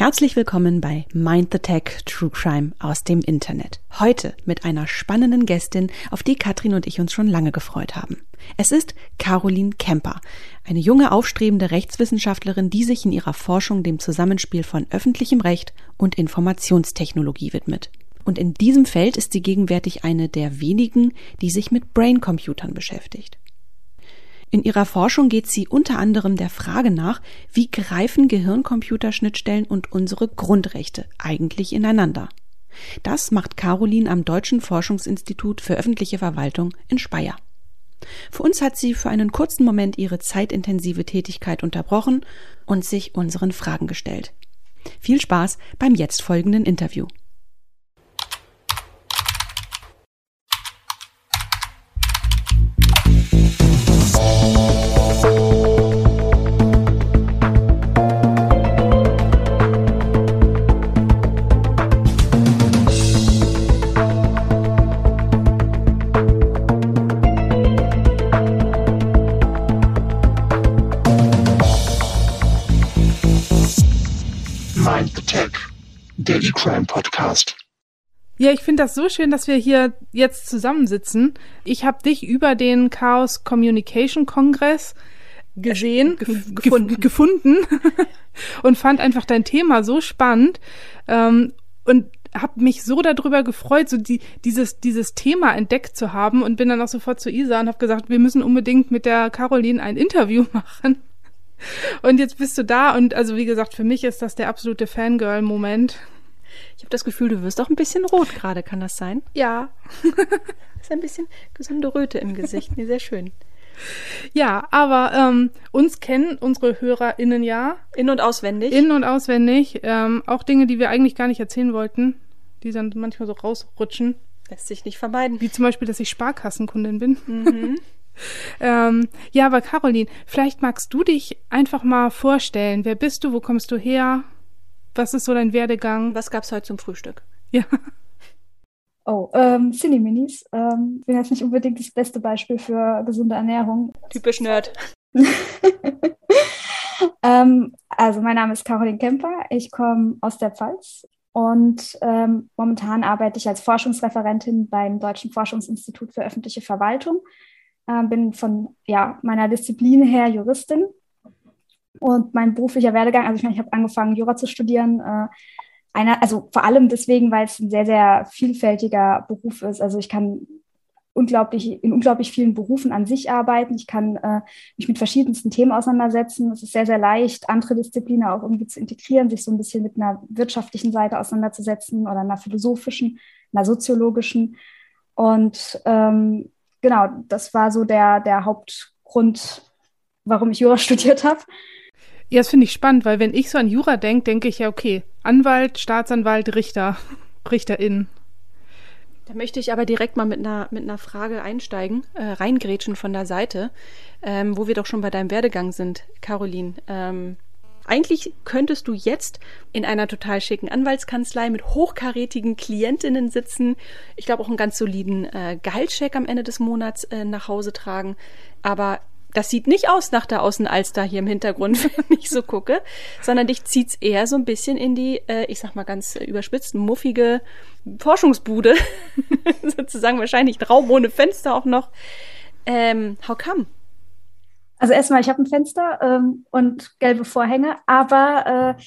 Herzlich willkommen bei Mind the Tech True Crime aus dem Internet. Heute mit einer spannenden Gästin, auf die Katrin und ich uns schon lange gefreut haben. Es ist Caroline Kemper, eine junge aufstrebende Rechtswissenschaftlerin, die sich in ihrer Forschung dem Zusammenspiel von öffentlichem Recht und Informationstechnologie widmet. Und in diesem Feld ist sie gegenwärtig eine der wenigen, die sich mit Braincomputern beschäftigt. In ihrer Forschung geht sie unter anderem der Frage nach, wie greifen Gehirncomputerschnittstellen und unsere Grundrechte eigentlich ineinander. Das macht Caroline am Deutschen Forschungsinstitut für öffentliche Verwaltung in Speyer. Für uns hat sie für einen kurzen Moment ihre zeitintensive Tätigkeit unterbrochen und sich unseren Fragen gestellt. Viel Spaß beim jetzt folgenden Interview. Daily Crime Podcast. Ja, ich finde das so schön, dass wir hier jetzt zusammensitzen. Ich habe dich über den Chaos Communication Kongress gesehen, Gef gefunden, gefunden und fand einfach dein Thema so spannend ähm, und habe mich so darüber gefreut, so die, dieses, dieses Thema entdeckt zu haben und bin dann auch sofort zu Isa und habe gesagt, wir müssen unbedingt mit der Caroline ein Interview machen. Und jetzt bist du da und also wie gesagt, für mich ist das der absolute Fangirl-Moment. Ich habe das Gefühl, du wirst auch ein bisschen rot gerade, kann das sein? Ja. ist ein bisschen gesunde Röte im Gesicht. Nee, sehr schön. Ja, aber ähm, uns kennen unsere HörerInnen ja. In- und auswendig. In- und auswendig. Ähm, auch Dinge, die wir eigentlich gar nicht erzählen wollten, die dann manchmal so rausrutschen. Lässt sich nicht vermeiden. Wie zum Beispiel, dass ich Sparkassenkundin bin. Mhm. ähm, ja, aber Caroline, vielleicht magst du dich einfach mal vorstellen. Wer bist du? Wo kommst du her? Was ist so dein Werdegang? Was gab's heute zum Frühstück? Ja. Oh, ähm, Cine-Minis. Ähm, bin jetzt nicht unbedingt das beste Beispiel für gesunde Ernährung. Typisch Nerd. ähm, also, mein Name ist Caroline Kemper. Ich komme aus der Pfalz und ähm, momentan arbeite ich als Forschungsreferentin beim Deutschen Forschungsinstitut für öffentliche Verwaltung. Äh, bin von ja, meiner Disziplin her Juristin und mein beruflicher Werdegang, also ich meine, ich habe angefangen, Jura zu studieren. Äh, einer, also vor allem deswegen, weil es ein sehr, sehr vielfältiger Beruf ist. Also ich kann unglaublich, in unglaublich vielen Berufen an sich arbeiten. Ich kann äh, mich mit verschiedensten Themen auseinandersetzen. Es ist sehr, sehr leicht, andere Disziplinen auch irgendwie zu integrieren, sich so ein bisschen mit einer wirtschaftlichen Seite auseinanderzusetzen oder einer philosophischen, einer soziologischen. Und ähm, genau, das war so der, der Hauptgrund, warum ich Jura studiert habe. Ja, das finde ich spannend, weil wenn ich so an Jura denke, denke ich ja, okay, Anwalt, Staatsanwalt, Richter, Richterin. Da möchte ich aber direkt mal mit einer, mit einer Frage einsteigen, äh, reingrätschen von der Seite, ähm, wo wir doch schon bei deinem Werdegang sind, Caroline. Ähm, eigentlich könntest du jetzt in einer total schicken Anwaltskanzlei mit hochkarätigen Klientinnen sitzen, ich glaube auch einen ganz soliden äh, Gehaltscheck am Ende des Monats äh, nach Hause tragen. Aber das sieht nicht aus nach der Außenalster hier im Hintergrund, wenn ich so gucke, sondern dich zieht's eher so ein bisschen in die, äh, ich sag mal ganz überspitzt, muffige Forschungsbude. Sozusagen wahrscheinlich ein Raum ohne Fenster auch noch. Ähm, how come? Also erstmal, ich habe ein Fenster ähm, und gelbe Vorhänge, aber äh,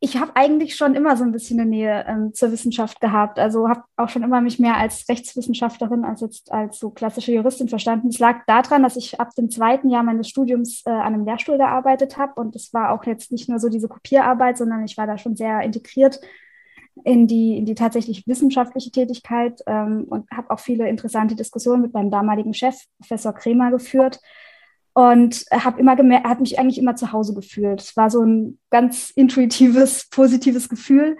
ich habe eigentlich schon immer so ein bisschen eine Nähe ähm, zur Wissenschaft gehabt. Also habe auch schon immer mich mehr als Rechtswissenschaftlerin als jetzt als so klassische Juristin verstanden. Es lag daran, dass ich ab dem zweiten Jahr meines Studiums äh, an einem Lehrstuhl gearbeitet habe. Und es war auch jetzt nicht nur so diese Kopierarbeit, sondern ich war da schon sehr integriert in die, in die tatsächlich wissenschaftliche Tätigkeit ähm, und habe auch viele interessante Diskussionen mit meinem damaligen Chef, Professor Kremer, geführt und habe immer gemerkt, hat mich eigentlich immer zu Hause gefühlt. Es war so ein ganz intuitives, positives Gefühl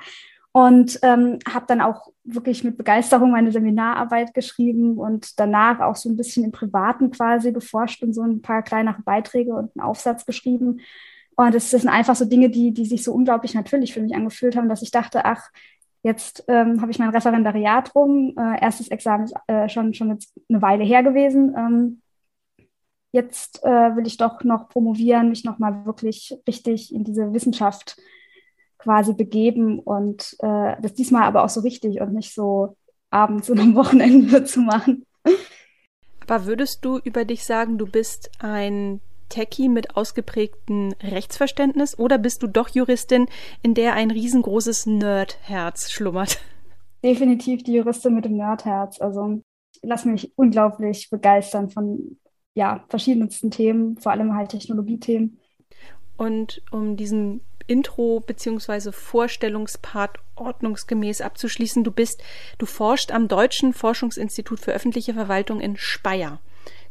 und ähm, habe dann auch wirklich mit Begeisterung meine Seminararbeit geschrieben und danach auch so ein bisschen im Privaten quasi geforscht und so ein paar kleinere Beiträge und einen Aufsatz geschrieben. Und das sind einfach so Dinge, die, die sich so unglaublich natürlich für mich angefühlt haben, dass ich dachte, ach, jetzt ähm, habe ich mein Referendariat rum. Äh, erstes Examen ist äh, schon, schon jetzt eine Weile her gewesen. Ähm, jetzt äh, will ich doch noch promovieren, mich nochmal wirklich richtig in diese Wissenschaft quasi begeben und äh, das diesmal aber auch so richtig und nicht so abends und am Wochenende zu machen. Aber würdest du über dich sagen, du bist ein Techie mit ausgeprägtem Rechtsverständnis oder bist du doch Juristin, in der ein riesengroßes Nerdherz schlummert? Definitiv die Juristin mit dem Nerdherz. Also ich lasse mich unglaublich begeistern von ja, verschiedensten Themen, vor allem halt Technologiethemen. Und um diesen Intro bzw. Vorstellungspart ordnungsgemäß abzuschließen, du bist, du forschst am Deutschen Forschungsinstitut für öffentliche Verwaltung in Speyer.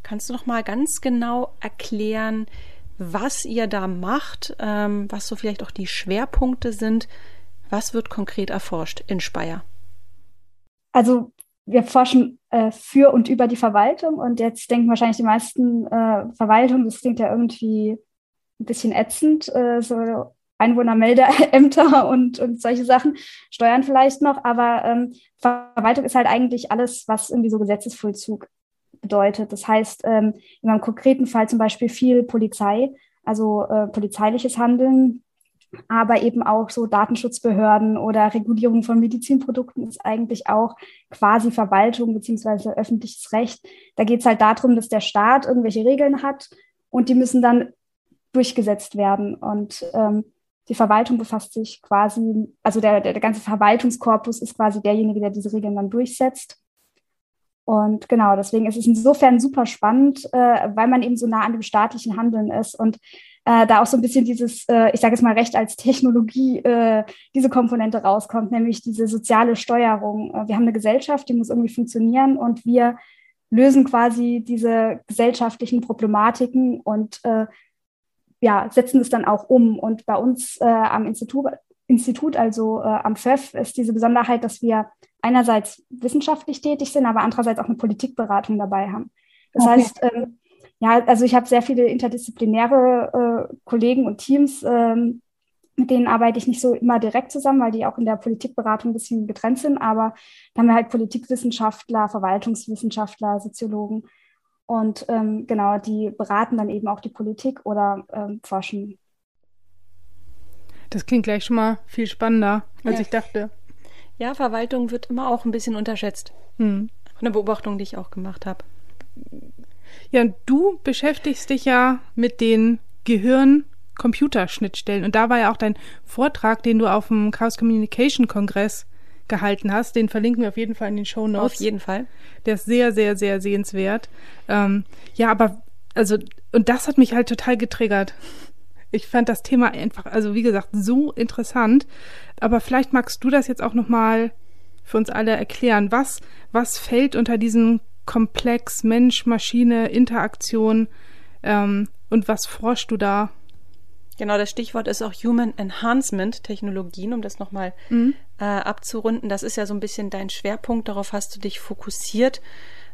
Kannst du noch mal ganz genau erklären, was ihr da macht, ähm, was so vielleicht auch die Schwerpunkte sind? Was wird konkret erforscht in Speyer? Also wir forschen äh, für und über die Verwaltung und jetzt denken wahrscheinlich die meisten äh, Verwaltung, das klingt ja irgendwie ein bisschen ätzend, äh, so Einwohnermeldeämter und, und solche Sachen, Steuern vielleicht noch, aber ähm, Verwaltung ist halt eigentlich alles, was irgendwie so Gesetzesvollzug bedeutet. Das heißt, ähm, in einem konkreten Fall zum Beispiel viel Polizei, also äh, polizeiliches Handeln, aber eben auch so Datenschutzbehörden oder Regulierung von Medizinprodukten ist eigentlich auch quasi Verwaltung beziehungsweise öffentliches Recht. Da geht es halt darum, dass der Staat irgendwelche Regeln hat und die müssen dann durchgesetzt werden. Und ähm, die Verwaltung befasst sich quasi, also der, der, der ganze Verwaltungskorpus ist quasi derjenige, der diese Regeln dann durchsetzt. Und genau, deswegen ist es insofern super spannend, äh, weil man eben so nah an dem staatlichen Handeln ist und äh, da auch so ein bisschen dieses, äh, ich sage es mal, Recht als Technologie, äh, diese Komponente rauskommt, nämlich diese soziale Steuerung. Äh, wir haben eine Gesellschaft, die muss irgendwie funktionieren und wir lösen quasi diese gesellschaftlichen Problematiken und äh, ja, setzen es dann auch um. Und bei uns äh, am Institut, Institut, also am FÖF, ist diese Besonderheit, dass wir einerseits wissenschaftlich tätig sind, aber andererseits auch eine Politikberatung dabei haben. Das okay. heißt, ähm, ja, also ich habe sehr viele interdisziplinäre äh, Kollegen und Teams, ähm, mit denen arbeite ich nicht so immer direkt zusammen, weil die auch in der Politikberatung ein bisschen getrennt sind, aber da haben wir halt Politikwissenschaftler, Verwaltungswissenschaftler, Soziologen und ähm, genau, die beraten dann eben auch die Politik oder ähm, forschen. Das klingt gleich schon mal viel spannender, als ja. ich dachte. Ja, Verwaltung wird immer auch ein bisschen unterschätzt. Hm. Eine Beobachtung, die ich auch gemacht habe. Ja, und du beschäftigst dich ja mit den Gehirn-Computerschnittstellen. Und da war ja auch dein Vortrag, den du auf dem Chaos Communication Kongress gehalten hast. Den verlinken wir auf jeden Fall in den Show Notes. Auf jeden Fall. Der ist sehr, sehr, sehr sehenswert. Ähm, ja, aber also, und das hat mich halt total getriggert. Ich fand das Thema einfach, also wie gesagt, so interessant. Aber vielleicht magst du das jetzt auch nochmal für uns alle erklären. Was, was fällt unter diesen Komplex Mensch, Maschine, Interaktion ähm, und was forschst du da? Genau, das Stichwort ist auch Human Enhancement Technologien, um das nochmal mhm. äh, abzurunden. Das ist ja so ein bisschen dein Schwerpunkt, darauf hast du dich fokussiert.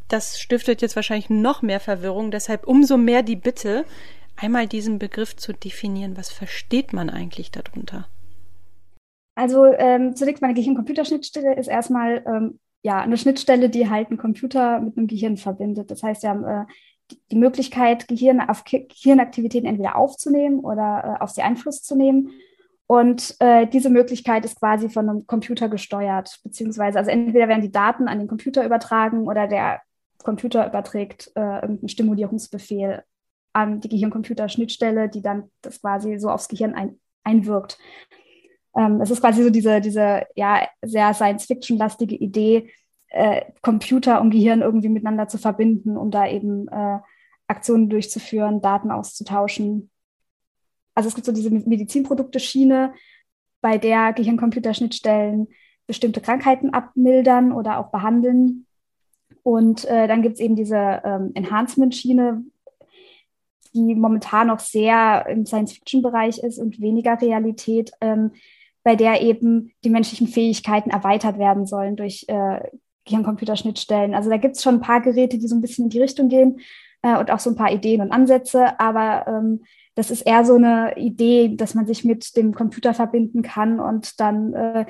Das stiftet jetzt wahrscheinlich noch mehr Verwirrung, deshalb umso mehr die Bitte, einmal diesen Begriff zu definieren. Was versteht man eigentlich darunter? Also ähm, zunächst meine Gehirn-Computerschnittstelle ist erstmal ähm, ja eine Schnittstelle, die halt einen Computer mit einem Gehirn verbindet. Das heißt, wir haben äh, die Möglichkeit, Gehirn auf Gehirnaktivitäten entweder aufzunehmen oder äh, auf sie Einfluss zu nehmen. Und äh, diese Möglichkeit ist quasi von einem Computer gesteuert, beziehungsweise also entweder werden die Daten an den Computer übertragen oder der Computer überträgt äh, irgendeinen Stimulierungsbefehl an die Gehirn-Computer-Schnittstelle, die dann das quasi so aufs Gehirn ein, einwirkt. Ähm, es ist quasi so diese, diese ja, sehr Science-Fiction-lastige Idee, äh, Computer und Gehirn irgendwie miteinander zu verbinden, um da eben äh, Aktionen durchzuführen, Daten auszutauschen. Also es gibt so diese Medizinprodukte-Schiene, bei der Gehirn-Computer-Schnittstellen bestimmte Krankheiten abmildern oder auch behandeln. Und äh, dann gibt es eben diese ähm, Enhancement-Schiene, die momentan noch sehr im Science-Fiction-Bereich ist und weniger Realität, ähm, bei der eben die menschlichen Fähigkeiten erweitert werden sollen durch äh, Gehirn-Computer-Schnittstellen. Also da gibt es schon ein paar Geräte, die so ein bisschen in die Richtung gehen äh, und auch so ein paar Ideen und Ansätze, aber ähm, das ist eher so eine Idee, dass man sich mit dem Computer verbinden kann und dann äh,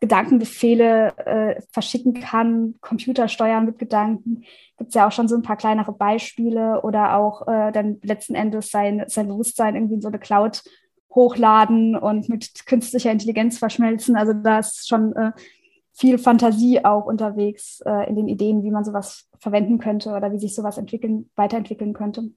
Gedankenbefehle äh, verschicken kann, Computer steuern mit Gedanken. Gibt es ja auch schon so ein paar kleinere Beispiele oder auch äh, dann letzten Endes sein, sein Bewusstsein irgendwie in so eine Cloud hochladen und mit künstlicher Intelligenz verschmelzen. Also da ist schon äh, viel Fantasie auch unterwegs äh, in den Ideen, wie man sowas verwenden könnte oder wie sich sowas entwickeln, weiterentwickeln könnte.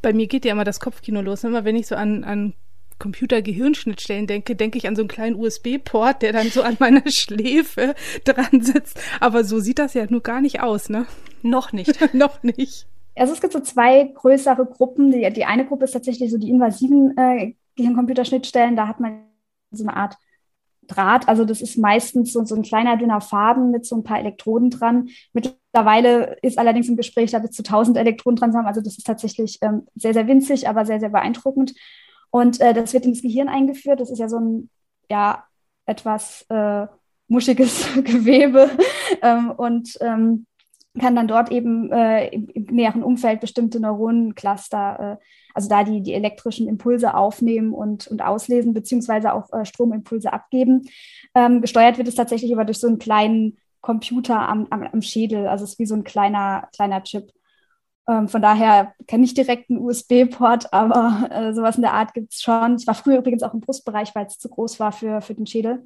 Bei mir geht ja immer das Kopfkino los. Immer wenn ich so an, an Computer-Gehirnschnittstellen denke, denke ich an so einen kleinen USB-Port, der dann so an meiner Schläfe dran sitzt. Aber so sieht das ja nur gar nicht aus, ne? Noch nicht. Noch nicht. Also es gibt so zwei größere Gruppen. Die, die eine Gruppe ist tatsächlich so die invasiven äh, Gehirncomputerschnittstellen. Da hat man so eine Art Draht. Also das ist meistens so, so ein kleiner, dünner Faden mit so ein paar Elektroden dran. Mittlerweile ist allerdings im Gespräch, da bis zu 1000 Elektroden dran haben. Also das ist tatsächlich ähm, sehr, sehr winzig, aber sehr, sehr beeindruckend. Und äh, das wird ins Gehirn eingeführt. Das ist ja so ein, ja, etwas äh, muschiges Gewebe. ähm, und ähm, kann dann dort eben äh, im, näheren Umfeld bestimmte Neuronencluster, äh, also da die, die elektrischen Impulse aufnehmen und, und auslesen, beziehungsweise auch äh, Stromimpulse abgeben. Ähm, gesteuert wird es tatsächlich aber durch so einen kleinen Computer am, am, am Schädel, also es ist wie so ein kleiner, kleiner Chip. Ähm, von daher kenne ich direkt einen USB-Port, aber äh, sowas in der Art gibt es schon. Es war früher übrigens auch im Brustbereich, weil es zu groß war für, für den Schädel.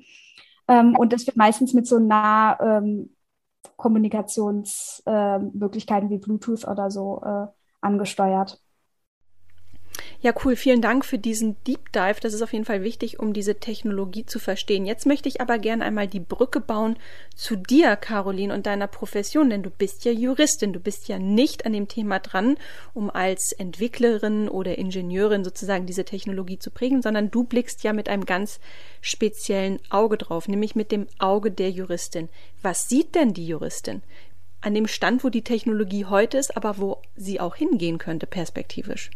Ähm, und das wird meistens mit so nah ähm, Kommunikationsmöglichkeiten äh, wie Bluetooth oder so äh, angesteuert. Ja, cool. Vielen Dank für diesen Deep Dive. Das ist auf jeden Fall wichtig, um diese Technologie zu verstehen. Jetzt möchte ich aber gerne einmal die Brücke bauen zu dir, Caroline, und deiner Profession, denn du bist ja Juristin. Du bist ja nicht an dem Thema dran, um als Entwicklerin oder Ingenieurin sozusagen diese Technologie zu prägen, sondern du blickst ja mit einem ganz speziellen Auge drauf, nämlich mit dem Auge der Juristin. Was sieht denn die Juristin? An dem Stand, wo die Technologie heute ist, aber wo sie auch hingehen könnte, perspektivisch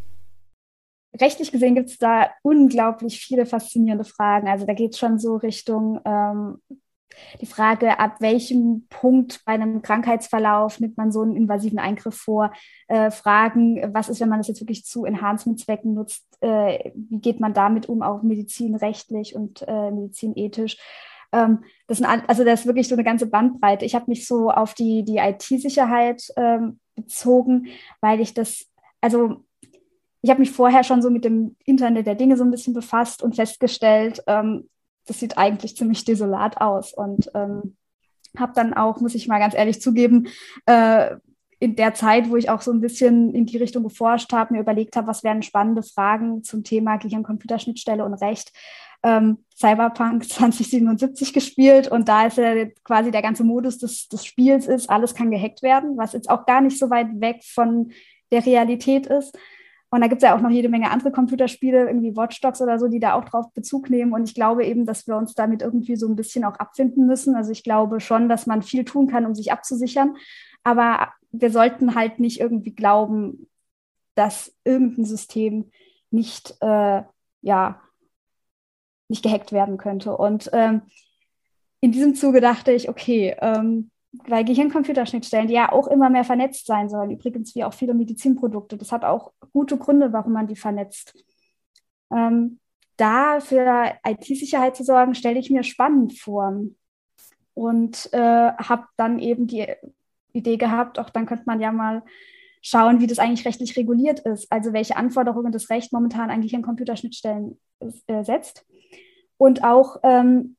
rechtlich gesehen gibt es da unglaublich viele faszinierende Fragen. Also da geht es schon so Richtung ähm, die Frage, ab welchem Punkt bei einem Krankheitsverlauf nimmt man so einen invasiven Eingriff vor? Äh, Fragen, was ist, wenn man das jetzt wirklich zu Enhancement-Zwecken nutzt? Äh, wie geht man damit um, auch medizinrechtlich und äh, medizinethisch? Ähm, das sind also das ist wirklich so eine ganze Bandbreite. Ich habe mich so auf die, die IT-Sicherheit ähm, bezogen, weil ich das, also ich habe mich vorher schon so mit dem Internet der Dinge so ein bisschen befasst und festgestellt, ähm, das sieht eigentlich ziemlich desolat aus. Und ähm, habe dann auch, muss ich mal ganz ehrlich zugeben, äh, in der Zeit, wo ich auch so ein bisschen in die Richtung geforscht habe, mir überlegt habe, was wären spannende Fragen zum Thema Gehirn-Computerschnittstelle und Recht, ähm, Cyberpunk 2077 gespielt und da ist ja quasi der ganze Modus des, des Spiels ist, alles kann gehackt werden, was jetzt auch gar nicht so weit weg von der Realität ist. Und da gibt es ja auch noch jede Menge andere Computerspiele, irgendwie Watch Dogs oder so, die da auch drauf Bezug nehmen. Und ich glaube eben, dass wir uns damit irgendwie so ein bisschen auch abfinden müssen. Also ich glaube schon, dass man viel tun kann, um sich abzusichern. Aber wir sollten halt nicht irgendwie glauben, dass irgendein System nicht, äh, ja, nicht gehackt werden könnte. Und ähm, in diesem Zuge dachte ich, okay, ähm, weil Gehirncomputerschnittstellen, die ja auch immer mehr vernetzt sein sollen, übrigens wie auch viele Medizinprodukte, das hat auch gute Gründe, warum man die vernetzt. Ähm, da für IT-Sicherheit zu sorgen, stelle ich mir spannend vor. Und äh, habe dann eben die Idee gehabt, auch dann könnte man ja mal schauen, wie das eigentlich rechtlich reguliert ist, also welche Anforderungen das Recht momentan an Gehirncomputerschnittstellen äh, setzt. Und auch, ähm,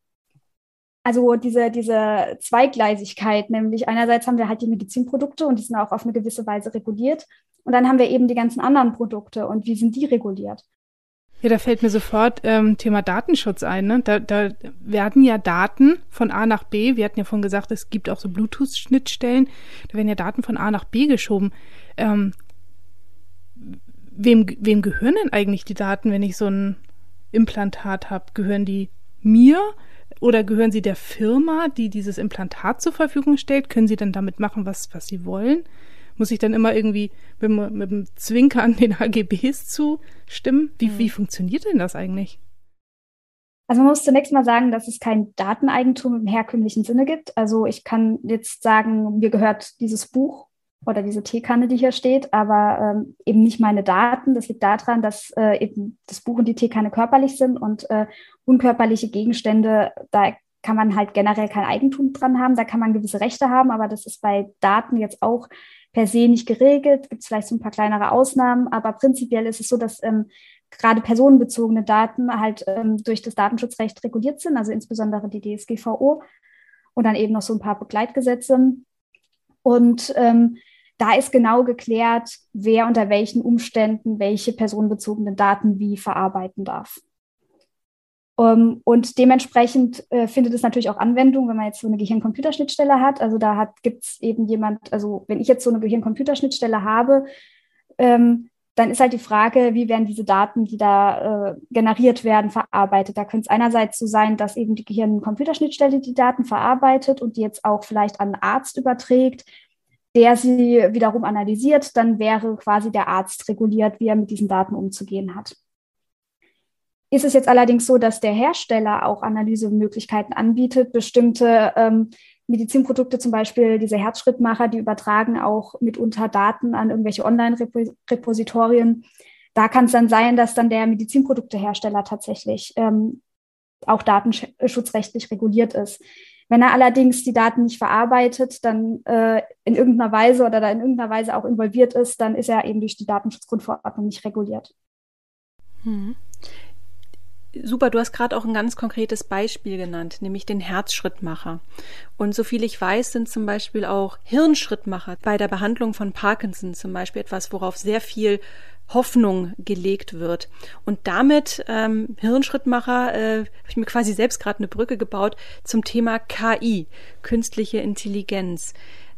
also diese, diese Zweigleisigkeit, nämlich einerseits haben wir halt die Medizinprodukte und die sind auch auf eine gewisse Weise reguliert. Und dann haben wir eben die ganzen anderen Produkte und wie sind die reguliert? Ja, da fällt mir sofort ähm, Thema Datenschutz ein. Ne? Da, da werden ja Daten von A nach B, wir hatten ja vorhin gesagt, es gibt auch so Bluetooth-Schnittstellen, da werden ja Daten von A nach B geschoben. Ähm, wem, wem gehören denn eigentlich die Daten, wenn ich so ein Implantat habe? Gehören die mir? Oder gehören sie der Firma, die dieses Implantat zur Verfügung stellt? Können sie dann damit machen, was, was sie wollen? Muss ich dann immer irgendwie mit, mit dem Zwinkern den AGBs zustimmen? Wie, mhm. wie funktioniert denn das eigentlich? Also man muss zunächst mal sagen, dass es kein Dateneigentum im herkömmlichen Sinne gibt. Also ich kann jetzt sagen, mir gehört dieses Buch oder diese Teekanne, die hier steht, aber ähm, eben nicht meine Daten. Das liegt daran, dass äh, eben das Buch und die Teekanne körperlich sind und äh, unkörperliche Gegenstände, da kann man halt generell kein Eigentum dran haben, da kann man gewisse Rechte haben, aber das ist bei Daten jetzt auch per se nicht geregelt. Gibt es vielleicht so ein paar kleinere Ausnahmen, aber prinzipiell ist es so, dass ähm, gerade personenbezogene Daten halt ähm, durch das Datenschutzrecht reguliert sind, also insbesondere die DSGVO und dann eben noch so ein paar Begleitgesetze. Und ähm, da ist genau geklärt, wer unter welchen Umständen welche personenbezogenen Daten wie verarbeiten darf. Um, ähm, und dementsprechend äh, findet es natürlich auch Anwendung, wenn man jetzt so eine Gehirn-Computerschnittstelle hat. Also da gibt es eben jemand, also wenn ich jetzt so eine Gehirn-Computerschnittstelle habe, ähm, dann ist halt die Frage, wie werden diese Daten, die da äh, generiert werden, verarbeitet. Da könnte es einerseits so sein, dass eben die Gehirn-Computerschnittstelle die Daten verarbeitet und die jetzt auch vielleicht an einen Arzt überträgt, der sie wiederum analysiert. Dann wäre quasi der Arzt reguliert, wie er mit diesen Daten umzugehen hat. Ist es jetzt allerdings so, dass der Hersteller auch Analysemöglichkeiten anbietet, bestimmte ähm, Medizinprodukte, zum Beispiel diese Herzschrittmacher, die übertragen auch mitunter Daten an irgendwelche Online-Repositorien. Da kann es dann sein, dass dann der Medizinproduktehersteller tatsächlich ähm, auch datenschutzrechtlich reguliert ist. Wenn er allerdings die Daten nicht verarbeitet, dann äh, in irgendeiner Weise oder da in irgendeiner Weise auch involviert ist, dann ist er eben durch die Datenschutzgrundverordnung nicht reguliert. Hm. Super, du hast gerade auch ein ganz konkretes Beispiel genannt, nämlich den Herzschrittmacher. Und soviel ich weiß, sind zum Beispiel auch Hirnschrittmacher bei der Behandlung von Parkinson zum Beispiel etwas, worauf sehr viel Hoffnung gelegt wird. Und damit, ähm, Hirnschrittmacher, äh, habe ich mir quasi selbst gerade eine Brücke gebaut zum Thema KI, künstliche Intelligenz.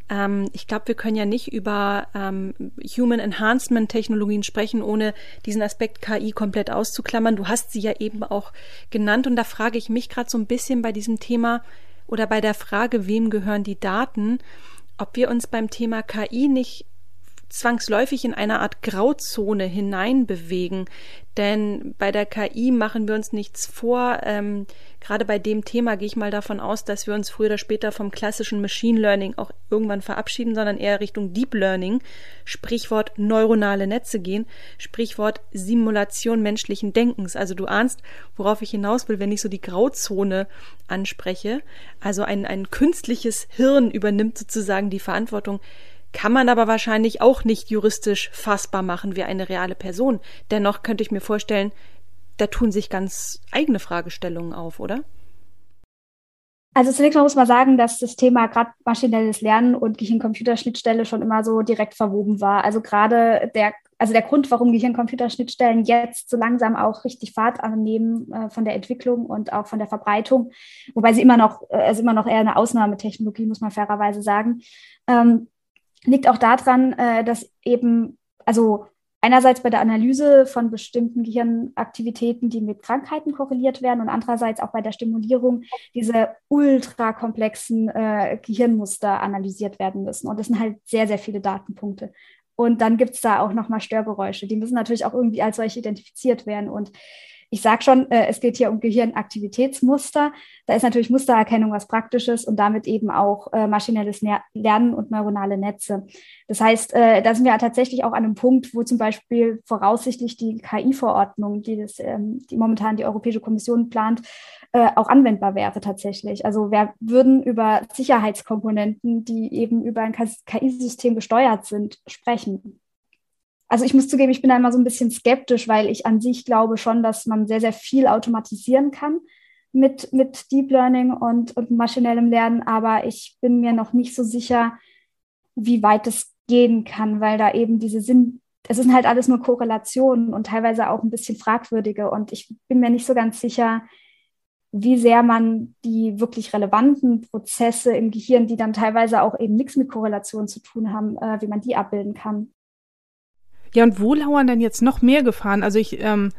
Ähm, ich glaube, wir können ja nicht über ähm, Human Enhancement Technologien sprechen, ohne diesen Aspekt KI komplett auszuklammern. Du hast sie ja eben auch genannt und da frage ich mich gerade so ein bisschen bei diesem Thema oder bei der Frage, wem gehören die Daten, ob wir uns beim Thema KI nicht zwangsläufig in eine Art Grauzone hineinbewegen. Denn bei der KI machen wir uns nichts vor. Ähm, gerade bei dem Thema gehe ich mal davon aus, dass wir uns früher oder später vom klassischen Machine Learning auch irgendwann verabschieden, sondern eher Richtung Deep Learning, Sprichwort neuronale Netze gehen, Sprichwort Simulation menschlichen Denkens. Also du ahnst, worauf ich hinaus will, wenn ich so die Grauzone anspreche. Also ein, ein künstliches Hirn übernimmt sozusagen die Verantwortung kann man aber wahrscheinlich auch nicht juristisch fassbar machen wie eine reale Person. Dennoch könnte ich mir vorstellen, da tun sich ganz eigene Fragestellungen auf, oder? Also zunächst mal muss man sagen, dass das Thema gerade maschinelles Lernen und Gehirn-Computerschnittstelle schon immer so direkt verwoben war. Also gerade der, also der Grund, warum Gehirn-Computerschnittstellen jetzt so langsam auch richtig Fahrt annehmen äh, von der Entwicklung und auch von der Verbreitung, wobei sie immer noch, äh, also immer noch eher eine Ausnahmetechnologie, muss man fairerweise sagen, ähm, liegt auch daran, äh, dass eben, also einerseits bei der Analyse von bestimmten Gehirnaktivitäten, die mit Krankheiten korreliert werden und andererseits auch bei der Stimulierung diese ultrakomplexen äh, Gehirnmuster analysiert werden müssen. Und das sind halt sehr, sehr viele Datenpunkte. Und dann gibt es da auch nochmal Störgeräusche. Die müssen natürlich auch irgendwie als solche identifiziert werden. Und ich sage schon, äh, es geht hier um Gehirnaktivitätsmuster. Da ist natürlich Mustererkennung was Praktisches und damit eben auch äh, maschinelles Lernen und neuronale Netze. Das heißt, äh, da sind wir tatsächlich auch an einem Punkt, wo zum Beispiel voraussichtlich die KI-Verordnung, die, das, ähm, die momentan die Europäische Kommission plant, äh, auch anwendbar wäre tatsächlich. Also wir würden über Sicherheitskomponenten, die eben über ein KI-System gesteuert sind, sprechen also ich muss zugeben, ich bin da immer so ein bisschen skeptisch, weil ich an sich glaube schon, dass man sehr, sehr viel automatisieren kann mit, mit Deep Learning und, und maschinellem Lernen, aber ich bin mir noch nicht so sicher, wie weit es gehen kann, weil da eben diese Sinn, es sind halt alles nur Korrelationen und teilweise auch ein bisschen fragwürdige und ich bin mir nicht so ganz sicher, wie sehr man die wirklich relevanten Prozesse im Gehirn, die dann teilweise auch eben nichts mit Korrelation zu tun haben, äh, wie man die abbilden kann. Ja, und wo lauern denn jetzt noch mehr Gefahren? Also ich ähm,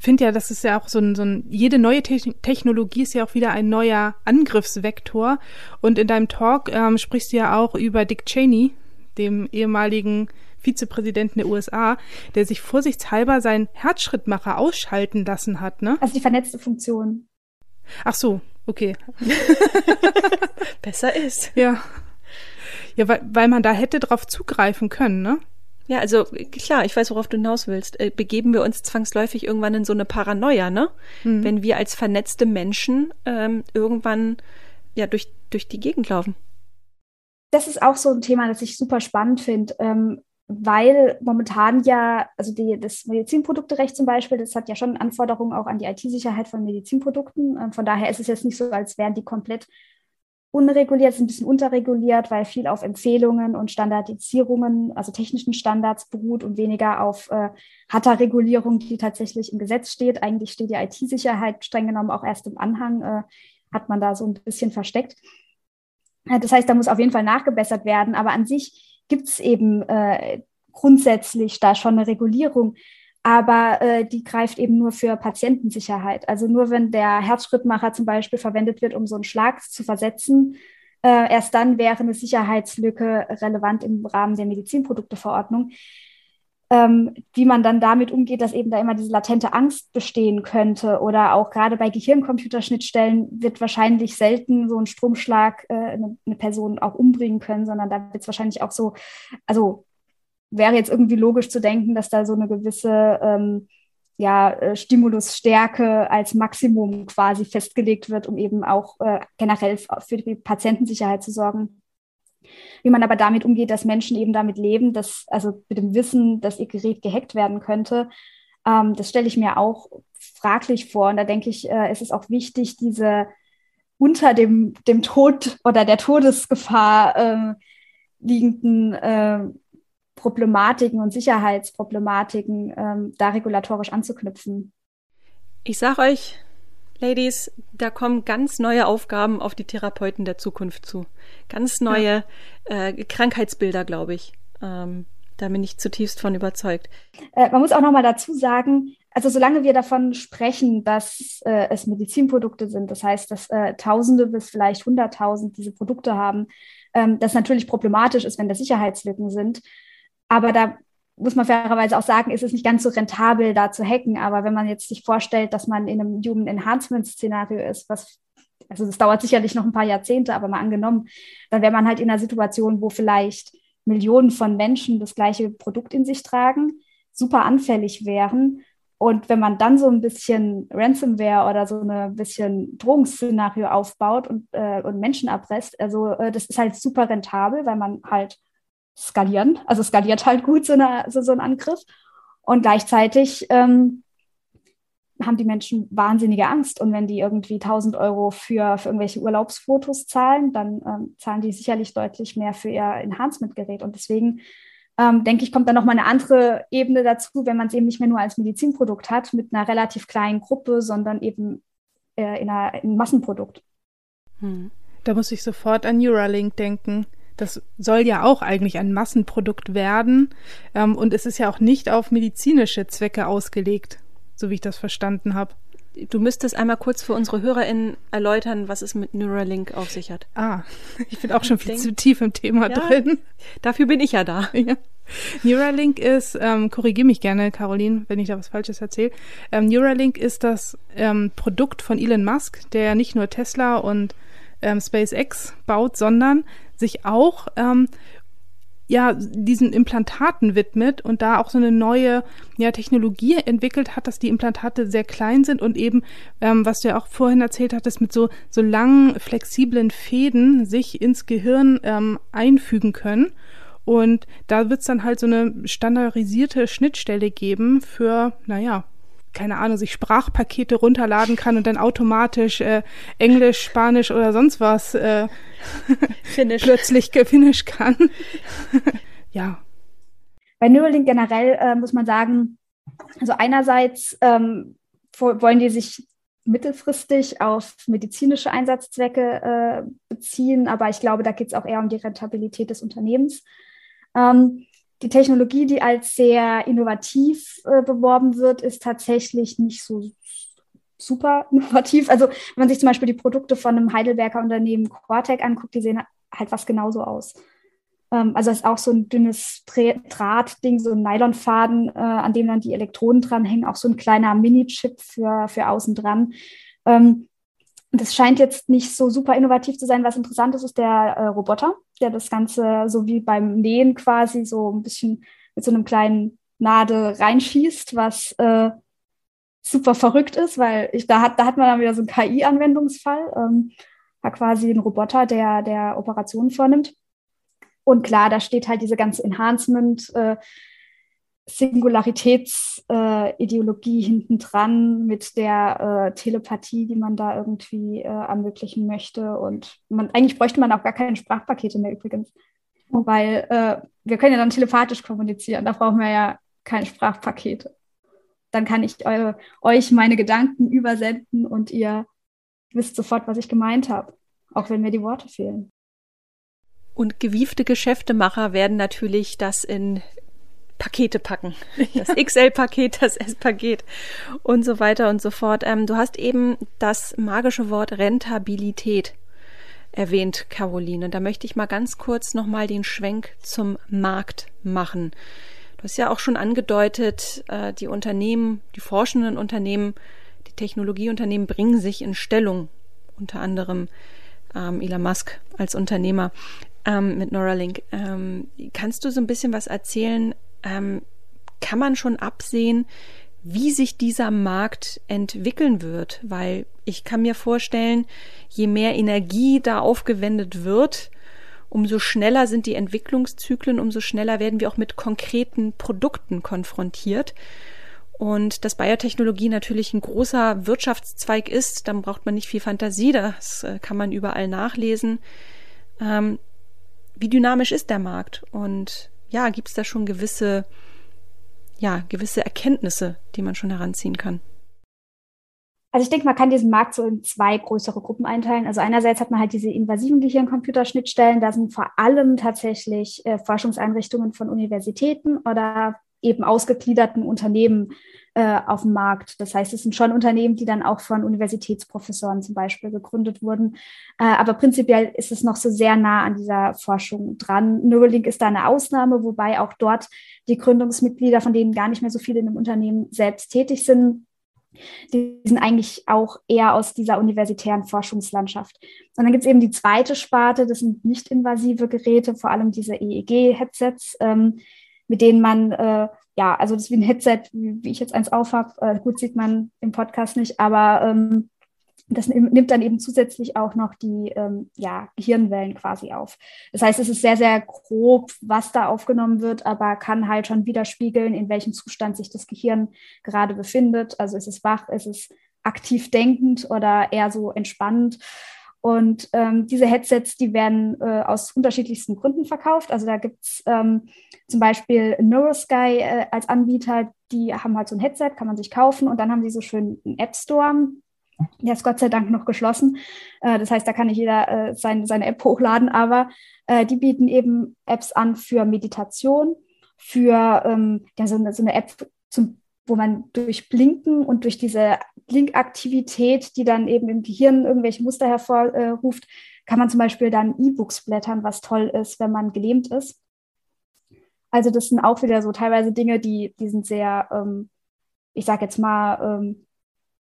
finde ja, das ist ja auch so ein, so ein, jede neue Te Technologie ist ja auch wieder ein neuer Angriffsvektor. Und in deinem Talk ähm, sprichst du ja auch über Dick Cheney, dem ehemaligen Vizepräsidenten der USA, der sich vorsichtshalber seinen Herzschrittmacher ausschalten lassen hat, ne? Also die vernetzte Funktion. Ach so, okay. Besser ist. Ja. Ja, weil, weil man da hätte drauf zugreifen können, ne? Ja, also klar, ich weiß, worauf du hinaus willst. Äh, begeben wir uns zwangsläufig irgendwann in so eine Paranoia, ne? Mhm. Wenn wir als vernetzte Menschen ähm, irgendwann ja durch, durch die Gegend laufen. Das ist auch so ein Thema, das ich super spannend finde. Ähm, weil momentan ja, also die, das Medizinprodukterecht zum Beispiel, das hat ja schon Anforderungen auch an die IT-Sicherheit von Medizinprodukten. Ähm, von daher ist es jetzt nicht so, als wären die komplett unreguliert, sind ein bisschen unterreguliert, weil viel auf Empfehlungen und Standardisierungen, also technischen Standards beruht und weniger auf äh, harter Regulierung, die tatsächlich im Gesetz steht. Eigentlich steht die IT-Sicherheit streng genommen auch erst im Anhang, äh, hat man da so ein bisschen versteckt. Das heißt, da muss auf jeden Fall nachgebessert werden, aber an sich gibt es eben äh, grundsätzlich da schon eine Regulierung aber äh, die greift eben nur für Patientensicherheit. Also nur wenn der Herzschrittmacher zum Beispiel verwendet wird, um so einen Schlag zu versetzen, äh, erst dann wäre eine Sicherheitslücke relevant im Rahmen der Medizinprodukteverordnung. Ähm, wie man dann damit umgeht, dass eben da immer diese latente Angst bestehen könnte oder auch gerade bei Gehirncomputerschnittstellen wird wahrscheinlich selten so ein Stromschlag äh, eine, eine Person auch umbringen können, sondern da wird es wahrscheinlich auch so, also wäre jetzt irgendwie logisch zu denken, dass da so eine gewisse ähm, ja, äh, Stimulusstärke als Maximum quasi festgelegt wird, um eben auch äh, generell für die Patientensicherheit zu sorgen. Wie man aber damit umgeht, dass Menschen eben damit leben, dass, also mit dem Wissen, dass ihr Gerät gehackt werden könnte, ähm, das stelle ich mir auch fraglich vor. Und da denke ich, äh, es ist auch wichtig, diese unter dem, dem Tod oder der Todesgefahr äh, liegenden äh, Problematiken und Sicherheitsproblematiken ähm, da regulatorisch anzuknüpfen. Ich sage euch, Ladies, da kommen ganz neue Aufgaben auf die Therapeuten der Zukunft zu. Ganz neue ja. äh, Krankheitsbilder, glaube ich. Ähm, da bin ich zutiefst von überzeugt. Äh, man muss auch noch mal dazu sagen, also solange wir davon sprechen, dass äh, es Medizinprodukte sind, das heißt, dass äh, Tausende bis vielleicht Hunderttausend diese Produkte haben, ähm, das natürlich problematisch ist, wenn da Sicherheitslücken sind. Aber da muss man fairerweise auch sagen, ist es nicht ganz so rentabel, da zu hacken. Aber wenn man jetzt sich vorstellt, dass man in einem Human Enhancement Szenario ist, was, also das dauert sicherlich noch ein paar Jahrzehnte, aber mal angenommen, dann wäre man halt in einer Situation, wo vielleicht Millionen von Menschen das gleiche Produkt in sich tragen, super anfällig wären. Und wenn man dann so ein bisschen Ransomware oder so ein bisschen Drohungsszenario aufbaut und, äh, und Menschen erpresst, also äh, das ist halt super rentabel, weil man halt skalieren. Also skaliert halt gut so, eine, so, so ein Angriff. Und gleichzeitig ähm, haben die Menschen wahnsinnige Angst. Und wenn die irgendwie 1000 Euro für, für irgendwelche Urlaubsfotos zahlen, dann ähm, zahlen die sicherlich deutlich mehr für ihr Enhancement-Gerät. Und deswegen ähm, denke ich, kommt dann nochmal eine andere Ebene dazu, wenn man es eben nicht mehr nur als Medizinprodukt hat, mit einer relativ kleinen Gruppe, sondern eben äh, in, in einem Massenprodukt. Hm. Da muss ich sofort an Neuralink denken. Das soll ja auch eigentlich ein Massenprodukt werden. Ähm, und es ist ja auch nicht auf medizinische Zwecke ausgelegt, so wie ich das verstanden habe. Du müsstest einmal kurz für unsere HörerInnen erläutern, was es mit Neuralink auf sich hat. Ah, ich bin auch schon viel zu tief im Thema ja, drin. Dafür bin ich ja da. Ja. Neuralink ist, ähm, korrigiere mich gerne, Caroline, wenn ich da was Falsches erzähle. Ähm, Neuralink ist das ähm, Produkt von Elon Musk, der nicht nur Tesla und ähm, SpaceX baut, sondern sich auch ähm, ja, diesen Implantaten widmet und da auch so eine neue ja, Technologie entwickelt hat, dass die Implantate sehr klein sind und eben, ähm, was du ja auch vorhin erzählt hattest, mit so, so langen, flexiblen Fäden sich ins Gehirn ähm, einfügen können. Und da wird es dann halt so eine standardisierte Schnittstelle geben für, naja, keine Ahnung, sich Sprachpakete runterladen kann und dann automatisch äh, Englisch, Spanisch oder sonst was äh, Finish. plötzlich Finish kann. ja. Bei Neuralink generell äh, muss man sagen, also einerseits ähm, wollen die sich mittelfristig auf medizinische Einsatzzwecke äh, beziehen, aber ich glaube, da geht es auch eher um die Rentabilität des Unternehmens. Ähm, die Technologie, die als sehr innovativ äh, beworben wird, ist tatsächlich nicht so super innovativ. Also wenn man sich zum Beispiel die Produkte von einem Heidelberger Unternehmen Quartec anguckt, die sehen halt was genauso aus. Ähm, also es ist auch so ein dünnes Drahtding, so ein Nylonfaden, äh, an dem dann die Elektroden dranhängen, auch so ein kleiner Mini-Chip für, für außen dran. Ähm, das scheint jetzt nicht so super innovativ zu sein. Was interessant ist, ist der äh, Roboter, der das Ganze so wie beim Nähen quasi so ein bisschen mit so einem kleinen Nadel reinschießt, was äh, super verrückt ist, weil ich, da, hat, da hat man dann wieder so einen KI-Anwendungsfall. Ähm, quasi ein Roboter, der, der Operationen vornimmt. Und klar, da steht halt diese ganze Enhancement, äh, Singularitätsideologie äh, hinten dran mit der äh, Telepathie, die man da irgendwie äh, ermöglichen möchte. Und man, eigentlich bräuchte man auch gar keine Sprachpakete mehr übrigens. Weil äh, wir können ja dann telepathisch kommunizieren. Da brauchen wir ja keine Sprachpakete. Dann kann ich eure, euch meine Gedanken übersenden und ihr wisst sofort, was ich gemeint habe, auch wenn mir die Worte fehlen. Und gewiefte Geschäftemacher werden natürlich das in Pakete packen. Das ja. XL-Paket, das S-Paket und so weiter und so fort. Ähm, du hast eben das magische Wort Rentabilität erwähnt, Caroline. Da möchte ich mal ganz kurz nochmal den Schwenk zum Markt machen. Du hast ja auch schon angedeutet, äh, die Unternehmen, die forschenden Unternehmen, die Technologieunternehmen bringen sich in Stellung, unter anderem ähm, Elon Musk als Unternehmer ähm, mit Neuralink. Ähm, kannst du so ein bisschen was erzählen? Ähm, kann man schon absehen, wie sich dieser Markt entwickeln wird? Weil ich kann mir vorstellen, je mehr Energie da aufgewendet wird, umso schneller sind die Entwicklungszyklen, umso schneller werden wir auch mit konkreten Produkten konfrontiert. Und dass Biotechnologie natürlich ein großer Wirtschaftszweig ist, dann braucht man nicht viel Fantasie, das äh, kann man überall nachlesen. Ähm, wie dynamisch ist der Markt? Und ja, gibt es da schon gewisse, ja, gewisse Erkenntnisse, die man schon heranziehen kann? Also ich denke, man kann diesen Markt so in zwei größere Gruppen einteilen. Also einerseits hat man halt diese invasiven Gehirncomputerschnittstellen. Da sind vor allem tatsächlich äh, Forschungseinrichtungen von Universitäten oder eben ausgegliederten Unternehmen äh, auf dem Markt. Das heißt, es sind schon Unternehmen, die dann auch von Universitätsprofessoren zum Beispiel gegründet wurden. Äh, aber prinzipiell ist es noch so sehr nah an dieser Forschung dran. Neuralink ist da eine Ausnahme, wobei auch dort die Gründungsmitglieder, von denen gar nicht mehr so viele in dem Unternehmen selbst tätig sind, die sind eigentlich auch eher aus dieser universitären Forschungslandschaft. Und dann gibt es eben die zweite Sparte, das sind nicht invasive Geräte, vor allem diese EEG-Headsets, ähm, mit denen man äh, ja, also das ist wie ein Headset, wie, wie ich jetzt eins aufhab. Äh, gut sieht man im Podcast nicht, aber ähm, das nimmt dann eben zusätzlich auch noch die ähm, ja, Gehirnwellen quasi auf. Das heißt, es ist sehr, sehr grob, was da aufgenommen wird, aber kann halt schon widerspiegeln, in welchem Zustand sich das Gehirn gerade befindet. Also ist es wach, ist es aktiv denkend oder eher so entspannend. Und ähm, diese Headsets, die werden äh, aus unterschiedlichsten Gründen verkauft. Also da gibt es ähm, zum Beispiel Neurosky äh, als Anbieter, die haben halt so ein Headset, kann man sich kaufen und dann haben sie so schön einen App Store. Der ist Gott sei Dank noch geschlossen. Äh, das heißt, da kann nicht jeder äh, sein, seine App hochladen, aber äh, die bieten eben Apps an für Meditation, für ähm, ja, so, eine, so eine App zum wo man durch Blinken und durch diese Blinkaktivität, die dann eben im Gehirn irgendwelche Muster hervorruft, kann man zum Beispiel dann E-Books blättern, was toll ist, wenn man gelähmt ist. Also das sind auch wieder so teilweise Dinge, die, die sind sehr, ähm, ich sage jetzt mal, ähm,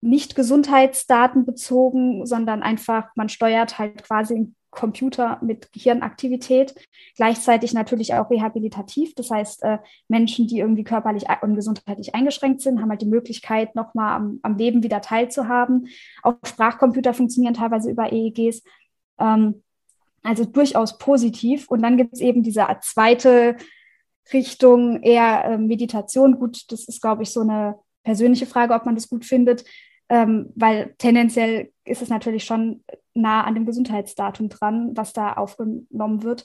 nicht Gesundheitsdaten bezogen, sondern einfach, man steuert halt quasi Computer mit Gehirnaktivität, gleichzeitig natürlich auch rehabilitativ. Das heißt, äh, Menschen, die irgendwie körperlich und gesundheitlich eingeschränkt sind, haben halt die Möglichkeit, nochmal am, am Leben wieder teilzuhaben. Auch Sprachcomputer funktionieren teilweise über EEGs. Ähm, also durchaus positiv. Und dann gibt es eben diese zweite Richtung, eher äh, Meditation. Gut, das ist, glaube ich, so eine persönliche Frage, ob man das gut findet ähm, weil tendenziell ist es natürlich schon nah an dem Gesundheitsdatum dran, was da aufgenommen wird.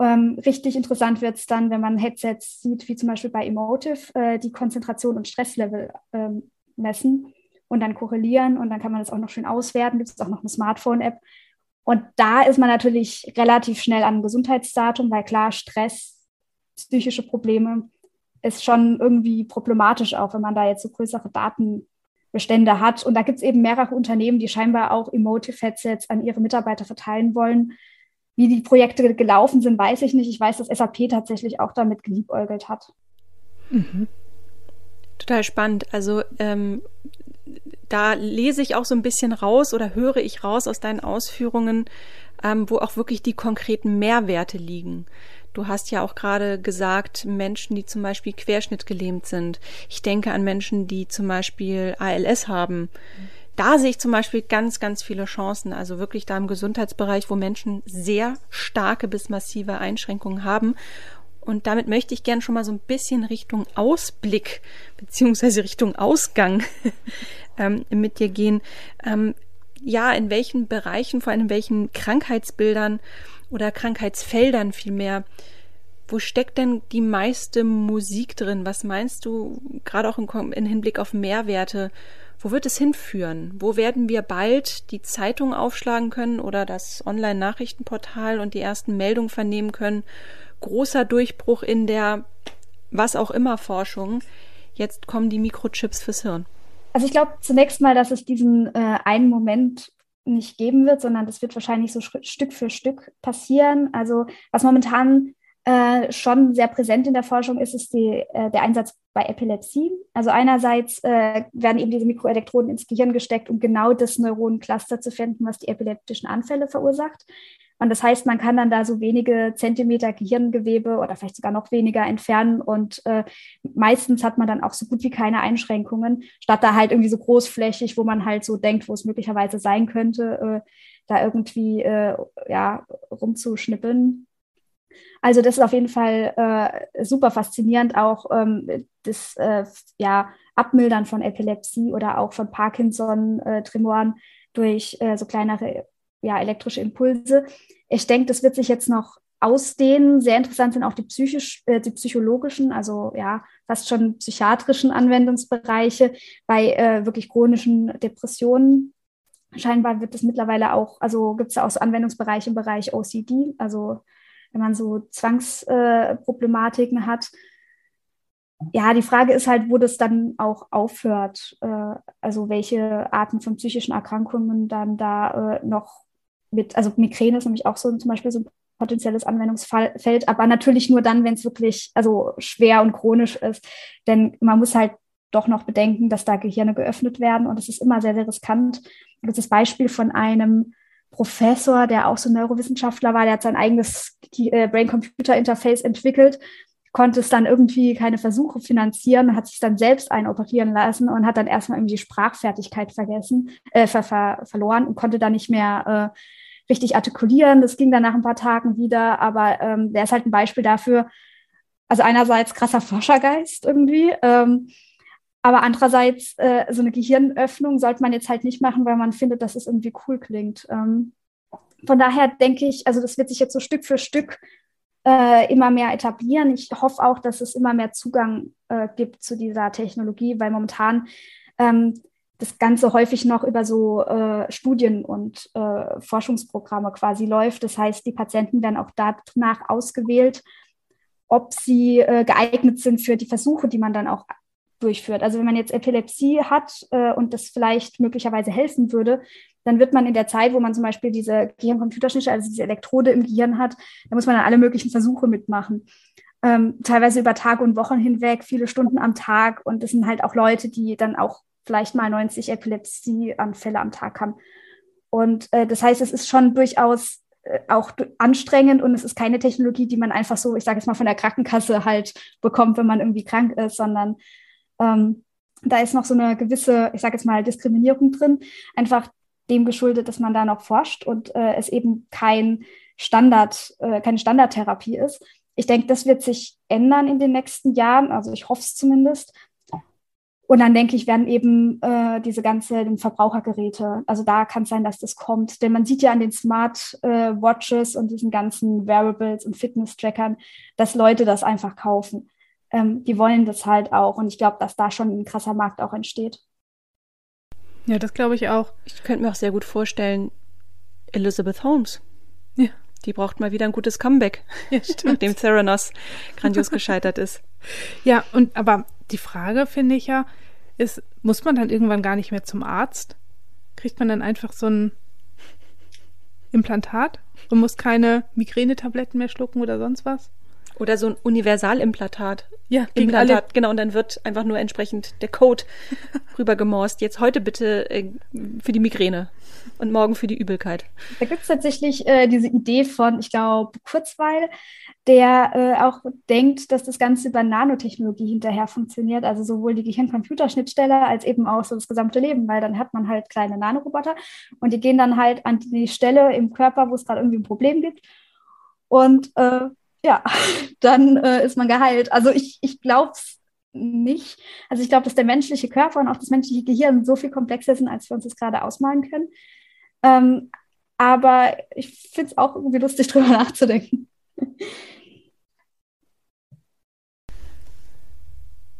Ähm, richtig interessant wird es dann, wenn man Headsets sieht, wie zum Beispiel bei Emotive, äh, die Konzentration und Stresslevel ähm, messen und dann korrelieren und dann kann man das auch noch schön auswerten. Gibt es auch noch eine Smartphone-App. Und da ist man natürlich relativ schnell am Gesundheitsdatum, weil klar, Stress, psychische Probleme ist schon irgendwie problematisch, auch wenn man da jetzt so größere Daten Bestände hat. Und da gibt es eben mehrere Unternehmen, die scheinbar auch Emotive-Headsets an ihre Mitarbeiter verteilen wollen. Wie die Projekte gelaufen sind, weiß ich nicht. Ich weiß, dass SAP tatsächlich auch damit geliebäugelt hat. Mhm. Total spannend. Also ähm, da lese ich auch so ein bisschen raus oder höre ich raus aus deinen Ausführungen, ähm, wo auch wirklich die konkreten Mehrwerte liegen. Du hast ja auch gerade gesagt, Menschen, die zum Beispiel querschnittgelähmt sind. Ich denke an Menschen, die zum Beispiel ALS haben, da sehe ich zum Beispiel ganz, ganz viele Chancen. Also wirklich da im Gesundheitsbereich, wo Menschen sehr starke bis massive Einschränkungen haben. Und damit möchte ich gern schon mal so ein bisschen Richtung Ausblick beziehungsweise Richtung Ausgang ähm, mit dir gehen. Ähm, ja, in welchen Bereichen, vor allem in welchen Krankheitsbildern oder Krankheitsfeldern vielmehr, wo steckt denn die meiste Musik drin? Was meinst du, gerade auch im, Hinblick auf Mehrwerte? Wo wird es hinführen? Wo werden wir bald die Zeitung aufschlagen können oder das Online-Nachrichtenportal und die ersten Meldungen vernehmen können? Großer Durchbruch in der was auch immer Forschung. Jetzt kommen die Mikrochips fürs Hirn. Also ich glaube zunächst mal, dass es diesen äh, einen Moment nicht geben wird, sondern das wird wahrscheinlich so Stück für Stück passieren. Also was momentan äh, schon sehr präsent in der Forschung ist, ist die, äh, der Einsatz bei Epilepsie. Also einerseits äh, werden eben diese Mikroelektroden ins Gehirn gesteckt, um genau das Neuronencluster zu finden, was die epileptischen Anfälle verursacht. Und das heißt, man kann dann da so wenige Zentimeter Gehirngewebe oder vielleicht sogar noch weniger entfernen. Und äh, meistens hat man dann auch so gut wie keine Einschränkungen, statt da halt irgendwie so großflächig, wo man halt so denkt, wo es möglicherweise sein könnte, äh, da irgendwie äh, ja, rumzuschnippeln. Also das ist auf jeden Fall äh, super faszinierend, auch ähm, das äh, ja, Abmildern von Epilepsie oder auch von Parkinson-Tremoren äh, durch äh, so kleinere ja, elektrische Impulse. Ich denke, das wird sich jetzt noch ausdehnen. Sehr interessant sind auch die, psychisch, äh, die psychologischen, also ja, fast schon psychiatrischen Anwendungsbereiche bei äh, wirklich chronischen Depressionen. Scheinbar wird es mittlerweile auch, also gibt es ja auch so Anwendungsbereiche im Bereich OCD, also wenn man so Zwangsproblematiken äh, hat. Ja, die Frage ist halt, wo das dann auch aufhört. Äh, also welche Arten von psychischen Erkrankungen dann da äh, noch mit, also Migräne ist nämlich auch so zum Beispiel so ein potenzielles Anwendungsfeld, aber natürlich nur dann, wenn es wirklich also schwer und chronisch ist. Denn man muss halt doch noch bedenken, dass da Gehirne geöffnet werden und es ist immer sehr, sehr riskant. Das ist das Beispiel von einem Professor, der auch so Neurowissenschaftler war, der hat sein eigenes äh, Brain-Computer-Interface entwickelt, konnte es dann irgendwie keine Versuche finanzieren, hat sich dann selbst einoperieren lassen und hat dann erstmal irgendwie die Sprachfertigkeit vergessen, äh, ver ver verloren und konnte dann nicht mehr äh, richtig artikulieren. Das ging dann nach ein paar Tagen wieder, aber ähm, der ist halt ein Beispiel dafür, also einerseits krasser Forschergeist irgendwie, ähm, aber andererseits, äh, so eine Gehirnöffnung sollte man jetzt halt nicht machen, weil man findet, dass es irgendwie cool klingt. Ähm, von daher denke ich, also das wird sich jetzt so Stück für Stück äh, immer mehr etablieren. Ich hoffe auch, dass es immer mehr Zugang äh, gibt zu dieser Technologie, weil momentan ähm, das Ganze häufig noch über so äh, Studien und äh, Forschungsprogramme quasi läuft. Das heißt, die Patienten werden auch danach ausgewählt, ob sie äh, geeignet sind für die Versuche, die man dann auch durchführt. Also wenn man jetzt Epilepsie hat äh, und das vielleicht möglicherweise helfen würde, dann wird man in der Zeit, wo man zum Beispiel diese Gehirncomputerschnitte, also diese Elektrode im Gehirn hat, da muss man dann alle möglichen Versuche mitmachen. Ähm, teilweise über Tage und Wochen hinweg, viele Stunden am Tag. Und das sind halt auch Leute, die dann auch vielleicht mal 90 Epilepsieanfälle am Tag haben. Und äh, das heißt, es ist schon durchaus äh, auch anstrengend und es ist keine Technologie, die man einfach so, ich sage jetzt mal, von der Krankenkasse halt bekommt, wenn man irgendwie krank ist, sondern ähm, da ist noch so eine gewisse, ich sage jetzt mal, Diskriminierung drin, einfach dem geschuldet, dass man da noch forscht und äh, es eben kein Standard, äh, keine Standardtherapie ist. Ich denke, das wird sich ändern in den nächsten Jahren, also ich hoffe es zumindest. Und dann denke ich, werden eben äh, diese ganze den Verbrauchergeräte, also da kann es sein, dass das kommt. Denn man sieht ja an den Smart äh, Watches und diesen ganzen Wearables und Fitness-Trackern, dass Leute das einfach kaufen ähm, die wollen das halt auch. Und ich glaube, dass da schon ein krasser Markt auch entsteht. Ja, das glaube ich auch. Ich könnte mir auch sehr gut vorstellen, Elizabeth Holmes. Ja. Die braucht mal wieder ein gutes Comeback, ja, nachdem Theranos grandios gescheitert ist. Ja, und aber die Frage finde ich ja, ist, muss man dann irgendwann gar nicht mehr zum Arzt? Kriegt man dann einfach so ein Implantat und muss keine Migränetabletten mehr schlucken oder sonst was? Oder so ein Universalimplantat. Ja, gegen Implantat, alle. genau, und dann wird einfach nur entsprechend der Code rübergemorst. Jetzt heute bitte äh, für die Migräne und morgen für die Übelkeit. Da gibt es tatsächlich äh, diese Idee von, ich glaube, Kurzweil, der äh, auch denkt, dass das Ganze über Nanotechnologie hinterher funktioniert, also sowohl die Gehirn-Computer-Schnittstelle als eben auch so das gesamte Leben, weil dann hat man halt kleine Nanoroboter und die gehen dann halt an die Stelle im Körper, wo es gerade irgendwie ein Problem gibt. Und äh, ja, dann äh, ist man geheilt. Also ich, ich glaube es nicht. Also ich glaube, dass der menschliche Körper und auch das menschliche Gehirn so viel komplexer sind, als wir uns das gerade ausmalen können. Ähm, aber ich finde es auch irgendwie lustig, drüber nachzudenken.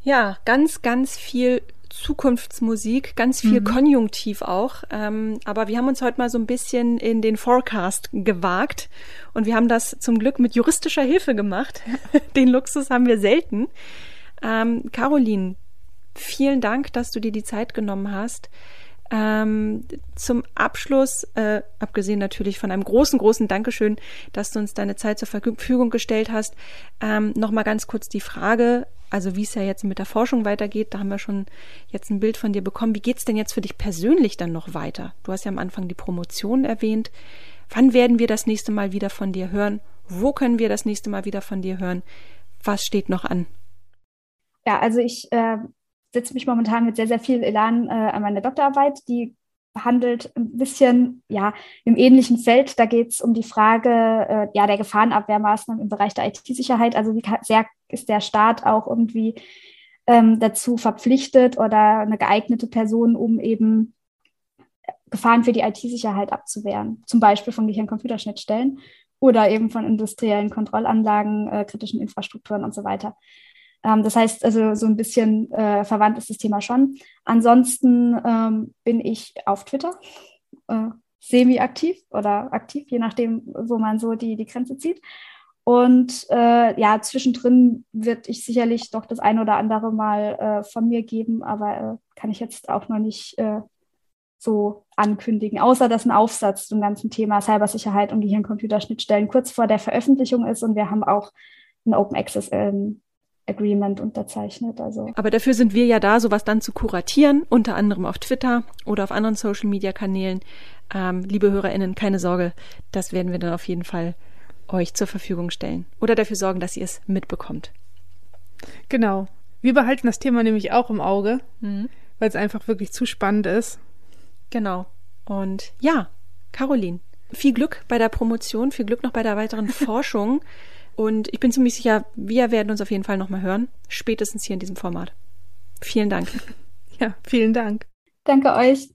Ja, ganz, ganz viel Zukunftsmusik, ganz viel Mhm. Konjunktiv auch. Ähm, aber wir haben uns heute mal so ein bisschen in den Forecast gewagt und wir haben das zum Glück mit juristischer Hilfe gemacht. den Luxus haben wir selten. Ähm, Caroline, vielen Dank, dass du dir die Zeit genommen hast. Ähm, zum Abschluss, äh, abgesehen natürlich von einem großen, großen Dankeschön, dass du uns deine Zeit zur Verfügung gestellt hast, ähm, nochmal ganz kurz die Frage, also wie es ja jetzt mit der Forschung weitergeht, da haben wir schon jetzt ein Bild von dir bekommen. Wie geht's denn jetzt für dich persönlich dann noch weiter? Du hast ja am Anfang die Promotion erwähnt. Wann werden wir das nächste Mal wieder von dir hören? Wo können wir das nächste Mal wieder von dir hören? Was steht noch an? Ja, also ich äh, setze mich momentan mit sehr, sehr viel Elan äh, an meine Doktorarbeit, die handelt ein bisschen ja im ähnlichen Feld. Da geht es um die Frage äh, ja der Gefahrenabwehrmaßnahmen im Bereich der IT-Sicherheit. Also wie sehr ist der Staat auch irgendwie ähm, dazu verpflichtet oder eine geeignete Person, um eben Gefahren für die IT-Sicherheit abzuwehren, zum Beispiel von Gehirn-Computerschnittstellen oder eben von industriellen Kontrollanlagen, äh, kritischen Infrastrukturen und so weiter. Ähm, das heißt, also so ein bisschen äh, verwandt ist das Thema schon. Ansonsten ähm, bin ich auf Twitter äh, semi-aktiv oder aktiv, je nachdem, wo man so die, die Grenze zieht. Und äh, ja, zwischendrin wird ich sicherlich doch das ein oder andere mal äh, von mir geben, aber äh, kann ich jetzt auch noch nicht äh, so ankündigen, außer dass ein Aufsatz zum ganzen Thema Cybersicherheit und Gehirn-Computer-Schnittstellen kurz vor der Veröffentlichung ist und wir haben auch ein Open Access ähm, Agreement unterzeichnet. Also Aber dafür sind wir ja da, sowas dann zu kuratieren, unter anderem auf Twitter oder auf anderen Social-Media-Kanälen. Ähm, liebe HörerInnen, keine Sorge, das werden wir dann auf jeden Fall euch zur Verfügung stellen oder dafür sorgen, dass ihr es mitbekommt. Genau. Wir behalten das Thema nämlich auch im Auge, Mhm. weil es einfach wirklich zu spannend ist. Genau. Und ja, Caroline, viel Glück bei der Promotion, viel Glück noch bei der weiteren Forschung. Und ich bin ziemlich sicher, wir werden uns auf jeden Fall nochmal hören, spätestens hier in diesem Format. Vielen Dank. Ja, vielen Dank. danke euch.